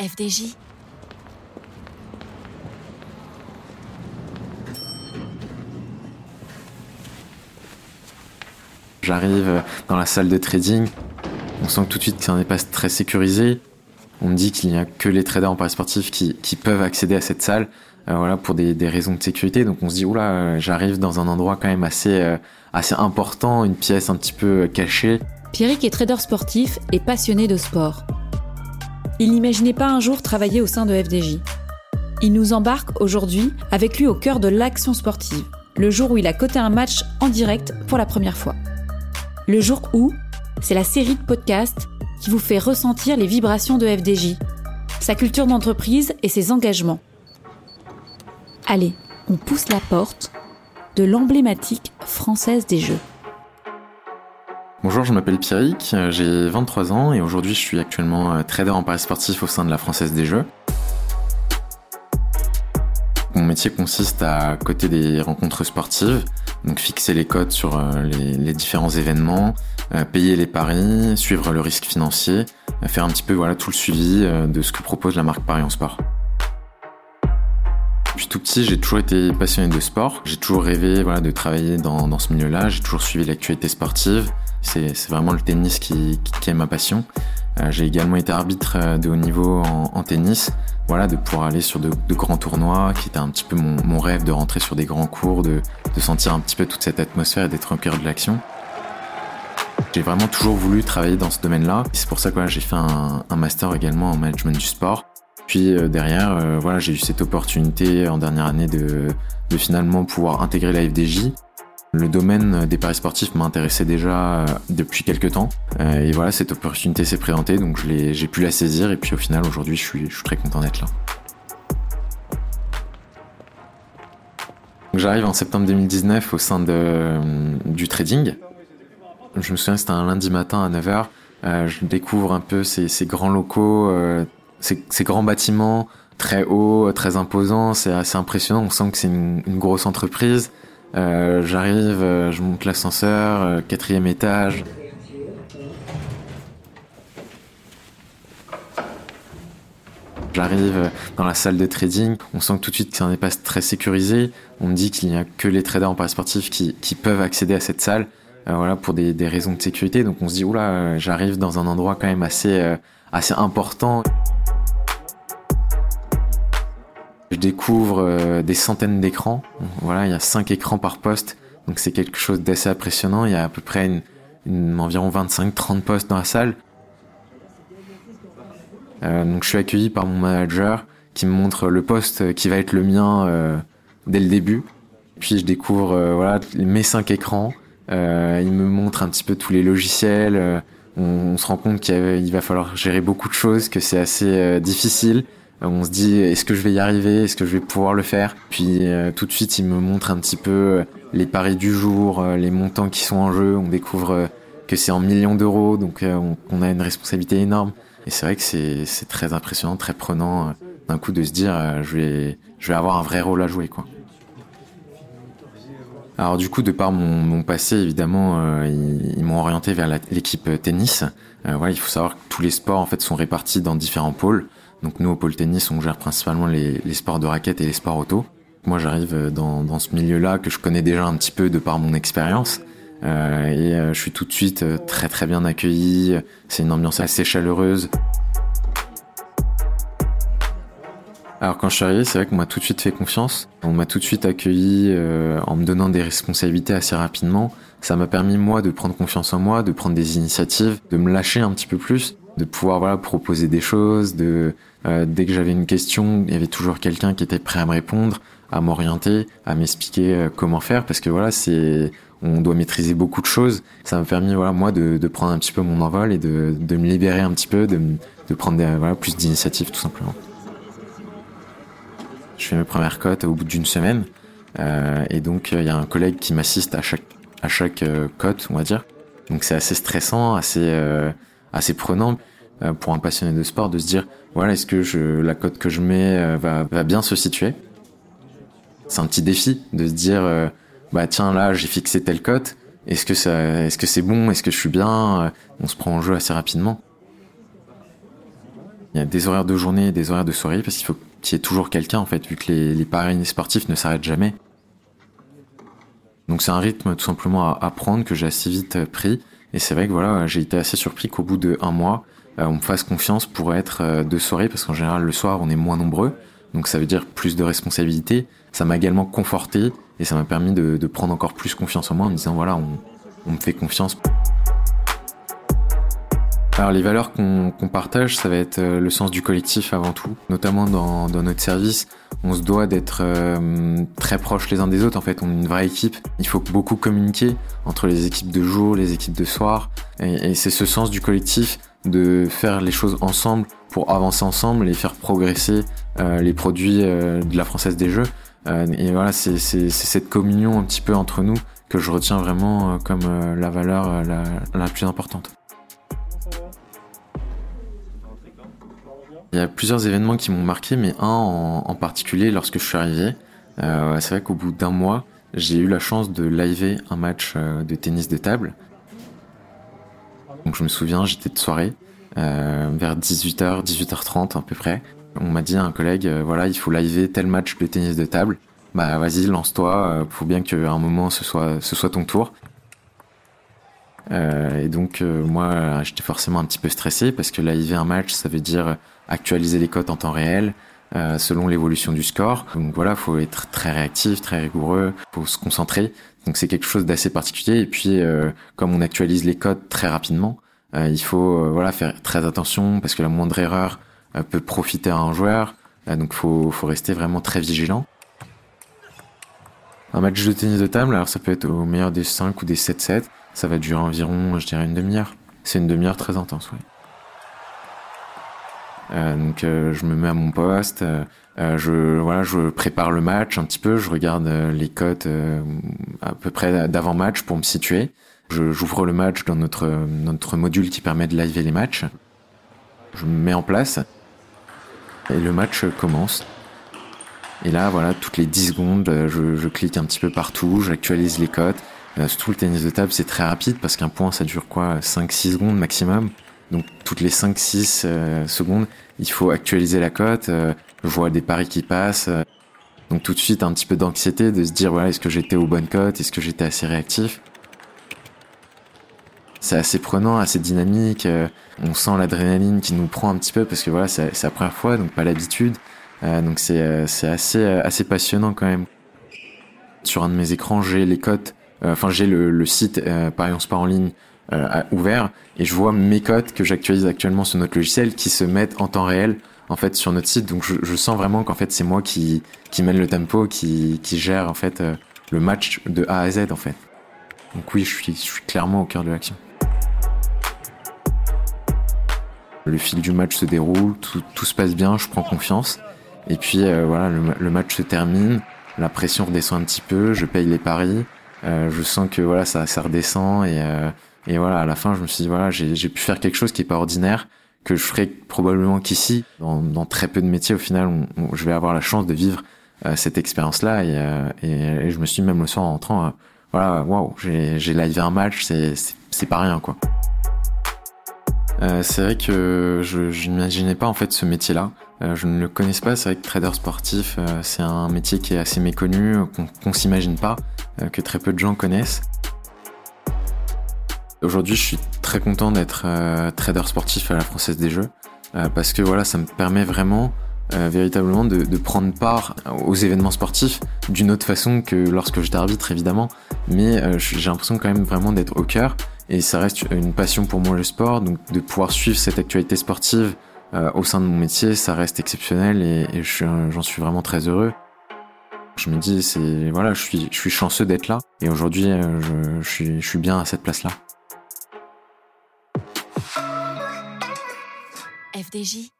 FDJ. J'arrive dans la salle de trading, on sent que tout de suite c'est un espace très sécurisé. On me dit qu'il n'y a que les traders en paris sportif qui, peuvent accéder à cette salle, euh, voilà, pour des, raisons de sécurité. Donc on se dit oula, euh, j'arrive dans un endroit quand même assez euh, assez important, une pièce un petit peu cachée. Pierrick est trader sportif et passionné de sport. Il n'imaginait pas un jour travailler au sein de FDJ. Il nous embarque aujourd'hui avec lui au cœur de l'action sportive, le jour où il a coté un match en direct pour la première fois. Le jour où, c'est la série de podcasts qui vous fait ressentir les vibrations de FDJ, sa culture d'entreprise et ses engagements. Allez, on pousse la porte de l'emblématique française des jeux. Bonjour, je m'appelle Pierrick, j'ai 23 ans et aujourd'hui je suis actuellement euh, trader en paris sportif au sein de la Française des Jeux. Mon métier consiste à côté des rencontres sportives, donc fixer les codes sur euh, les, différents événements, euh, payer les paris, suivre le risque financier, faire un petit peu voilà tout le suivi de ce que propose la marque Paris en Sport. Depuis tout petit, j'ai toujours été passionné de sport. J'ai toujours rêvé voilà, de travailler dans ce milieu-là. J'ai toujours suivi l'actualité sportive. C'est vraiment le tennis qui, est ma passion. Euh, j'ai également été arbitre euh, de haut niveau en, en, tennis. Voilà, de pouvoir aller sur de, grands tournois, qui était un petit peu mon, rêve de rentrer sur des grands cours, de, sentir un petit peu toute cette atmosphère et d'être au cœur de l'action. J'ai vraiment toujours voulu travailler dans ce domaine-là. C'est pour ça que j'ai fait un, master également en management du sport. Puis euh, derrière, voilà, j'ai eu cette opportunité en dernière année de, de finalement pouvoir intégrer la FDJ. Le domaine des paris sportifs m'intéressait déjà euh, depuis quelques temps. et voilà, cette opportunité s'est présentée, donc j'ai pu la saisir. Et puis au final, aujourd'hui, je suis, très content d'être là. J'arrive en septembre 2019 au sein de, du trading. Je me souviens, c'était un lundi matin à 9h. je découvre un peu ces, grands locaux, ces, grands bâtiments très hauts, très imposants, c'est assez impressionnant. On sent que c'est une, grosse entreprise. Euh, J'arrive, euh, je monte l'ascenseur, euh, quatrième étage. J'arrive dans la salle de trading, on sent que tout de suite c'est un espace très sécurisé. On me dit qu'il n'y a que les traders en paris sportif qui, peuvent accéder à cette salle, voilà, pour des, raisons de sécurité. Donc on se dit oula, j'arrive dans un endroit quand même assez important. Je découvre euh, des centaines d'écrans. Voilà, il y a cinq écrans par poste, donc c'est quelque chose d'assez impressionnant. Il y a à peu près une, une, environ 25-30 postes dans la salle. Euh, donc je suis accueilli par mon manager qui me montre le poste qui va être le mien euh, dès le début. Puis je découvre euh, voilà mes cinq écrans. Euh, il me montre un petit peu tous les logiciels. On, on, se rend compte qu'il va falloir gérer beaucoup de choses, que c'est assez difficile. On se dit est-ce que je vais y arriver, est-ce que je vais pouvoir le faire? Puis euh, tout de suite il me montre un petit peu euh, les paris du jour, euh, les montants qui sont en jeu. On découvre que c'est en millions d'euros, donc on, a une responsabilité énorme. Et c'est vrai que c'est très impressionnant, très prenant d'un coup de se dire je vais je vais avoir un vrai rôle à jouer quoi. Alors du coup, de par mon, mon passé, évidemment, ils, ils m'ont orienté vers l'équipe tennis. voilà, il faut savoir que tous les sports en fait sont répartis dans différents pôles. Donc nous au pôle tennis, on gère principalement les, sports de raquettes et les sports auto. Moi j'arrive dans, dans ce milieu-là que je connais déjà un petit peu de par mon expérience. Euh, et euh, je suis tout de suite euh, très très bien accueilli. C'est une ambiance assez chaleureuse. Alors quand je suis arrivé, c'est vrai qu'on m'a tout de suite fait confiance. On m'a tout de suite accueilli euh, en me donnant des responsabilités assez rapidement. Ça m'a permis moi de prendre confiance en moi, de prendre des initiatives, de me lâcher un petit peu plus, de pouvoir voilà proposer des choses, de euh, dès que j'avais une question, il y avait toujours quelqu'un qui était prêt à me répondre, à m'orienter, à m'expliquer euh, comment faire, parce que voilà, c'est on doit maîtriser beaucoup de choses. Ça m'a permis voilà moi de, de, prendre un petit peu mon envol et de, de me libérer un petit peu, de, de prendre des, voilà plus d'initiatives tout simplement. Je fais mes premières cotes au bout d'une semaine, euh, et donc il y a un collègue qui m'assiste à chaque à chaque cote, on va dire. Donc c'est assez stressant, assez assez prenant. Euh, pour un passionné de sport de se dire voilà est-ce que la cote que je mets euh, va, bien se situer? C'est un petit défi de se dire euh, bah tiens là j'ai fixé telle cote est-ce que ça est-ce que c'est bon? Est-ce que je suis bien? On se prend en jeu assez rapidement Il y a des horaires de journée des horaires de soirée parce qu'il faut qu'il y ait toujours quelqu'un en fait, vu que les, les sportifs ne s'arrêtent jamais. Donc c'est un rythme tout simplement à, prendre que j'ai assez vite pris. Et c'est vrai que voilà, j'ai été assez surpris qu'au bout de un mois, on me fasse confiance pour être de soirée parce qu'en général le soir on est moins nombreux. Donc ça veut dire plus de responsabilités. Ça m'a également conforté et ça m'a permis de, de, prendre encore plus confiance en moi en me disant voilà, on, on me fait confiance. Alors les valeurs qu'on partage, ça va être euh, le sens du collectif avant tout, notamment dans, dans notre service. On se doit d'être euh, très proches les uns des autres. En fait, on est une vraie équipe. Il faut beaucoup communiquer entre les équipes de jour, les équipes de soir, et, et c'est ce sens du collectif de faire les choses ensemble pour avancer ensemble et faire progresser euh, les produits euh, de la Française des Jeux. Euh, et voilà, c'est cette communion un petit peu entre nous que je retiens vraiment comme la valeur la, la plus importante. Il y a plusieurs événements qui m'ont marqué, mais un en, particulier lorsque je suis arrivé. Euh, c'est vrai qu'au bout d'un mois, j'ai eu la chance de liver un match de tennis de table. Donc je me souviens, j'étais de soirée, euh, vers 18h, 18h30 à peu près. On m'a dit à un collègue, euh, voilà, il faut liver tel match de tennis de table. Bah vas-y, lance-toi, euh, faut bien qu'à un moment ce soit ton tour. Euh, et donc moi, j'étais forcément un petit peu stressé parce que liver un match, ça veut dire actualiser les cotes en temps réel, euh, selon l'évolution du score. Donc voilà, faut être très réactif, très rigoureux, faut se concentrer. Donc c'est quelque chose d'assez particulier. Et puis euh, comme on actualise les codes très rapidement, euh, il faut voilà faire très attention parce que la moindre erreur peut profiter à un joueur. donc faut faut rester vraiment très vigilant. Un match de tennis de table, alors ça peut être au meilleur des 5 ou des 7-7. Ça va durer environ, je dirais, une demi-heure. C'est une demi-heure très intense, ouais. Euh, donc euh, je me mets à mon poste, euh, je voilà, je prépare le match un petit peu, je regarde les cotes à peu près d'avant match pour me situer. J'ouvre le match dans notre notre module qui permet de liver les matchs. Je me mets en place et le match commence. Et là, voilà, toutes les 10 secondes, je, je clique un petit peu partout, j'actualise les cotes. Surtout le tennis de table, c'est très rapide parce qu'un point, ça dure quoi 5-6 secondes maximum. Donc toutes les 5-6 euh, secondes, il faut actualiser la cote. Euh, je vois des paris qui passent. Euh. donc tout de suite un petit peu d'anxiété de se dire voilà est-ce que j'étais aux bonnes cotes, est-ce que j'étais assez réactif? C'est assez prenant, assez dynamique. on sent l'adrénaline qui nous prend un petit peu parce que voilà c'est la première fois donc pas l'habitude. donc c'est assez passionnant quand même. Sur un de mes écrans j'ai les cotes, enfin j'ai le, le site Paris Sport en ligne euh, ouvert et je vois mes codes que j'actualise actuellement sur notre logiciel qui se mettent en temps réel en fait sur notre site. Donc je, sens vraiment qu'en fait c'est moi qui mène le tempo qui gère en fait euh, le match de A à Z en fait. Donc oui je suis clairement au cœur de l'action. Le fil du match se déroule tout, se passe bien je prends confiance. Et puis euh, voilà le, match se termine la pression redescend un petit peu je paye les paris euh, je sens que voilà ça redescend et et voilà, à la fin, je me suis dit, voilà, j'ai pu faire quelque chose qui est pas ordinaire, que je ferai probablement qu'ici, dans, très peu de métiers, au final, je vais avoir la chance de vivre euh, cette expérience-là. Et, euh, et, je me suis même le soir en rentrant, euh, voilà, waouh, j'ai live un match, c'est pas rien, quoi. c'est vrai que je n'imaginais pas en fait ce métier-là. je ne le connaissais pas. C'est vrai que trader sportif, c'est un métier qui est assez méconnu, qu'on s'imagine pas, que très peu de gens connaissent. Aujourd'hui, je suis très content d'être euh, trader sportif à la Française des Jeux euh, parce que voilà, ça me permet vraiment euh, véritablement de, prendre part aux événements sportifs d'une autre façon que lorsque je t'arbitre évidemment, mais j'ai l'impression quand même vraiment d'être au cœur et ça reste une passion pour moi le sport, donc de pouvoir suivre cette actualité sportive au sein de mon métier, ça reste exceptionnel et j'en suis vraiment très heureux. Je me dis, c'est voilà, je suis, je suis chanceux d'être là et aujourd'hui, je, je, suis, je suis bien à cette place-là. FDJ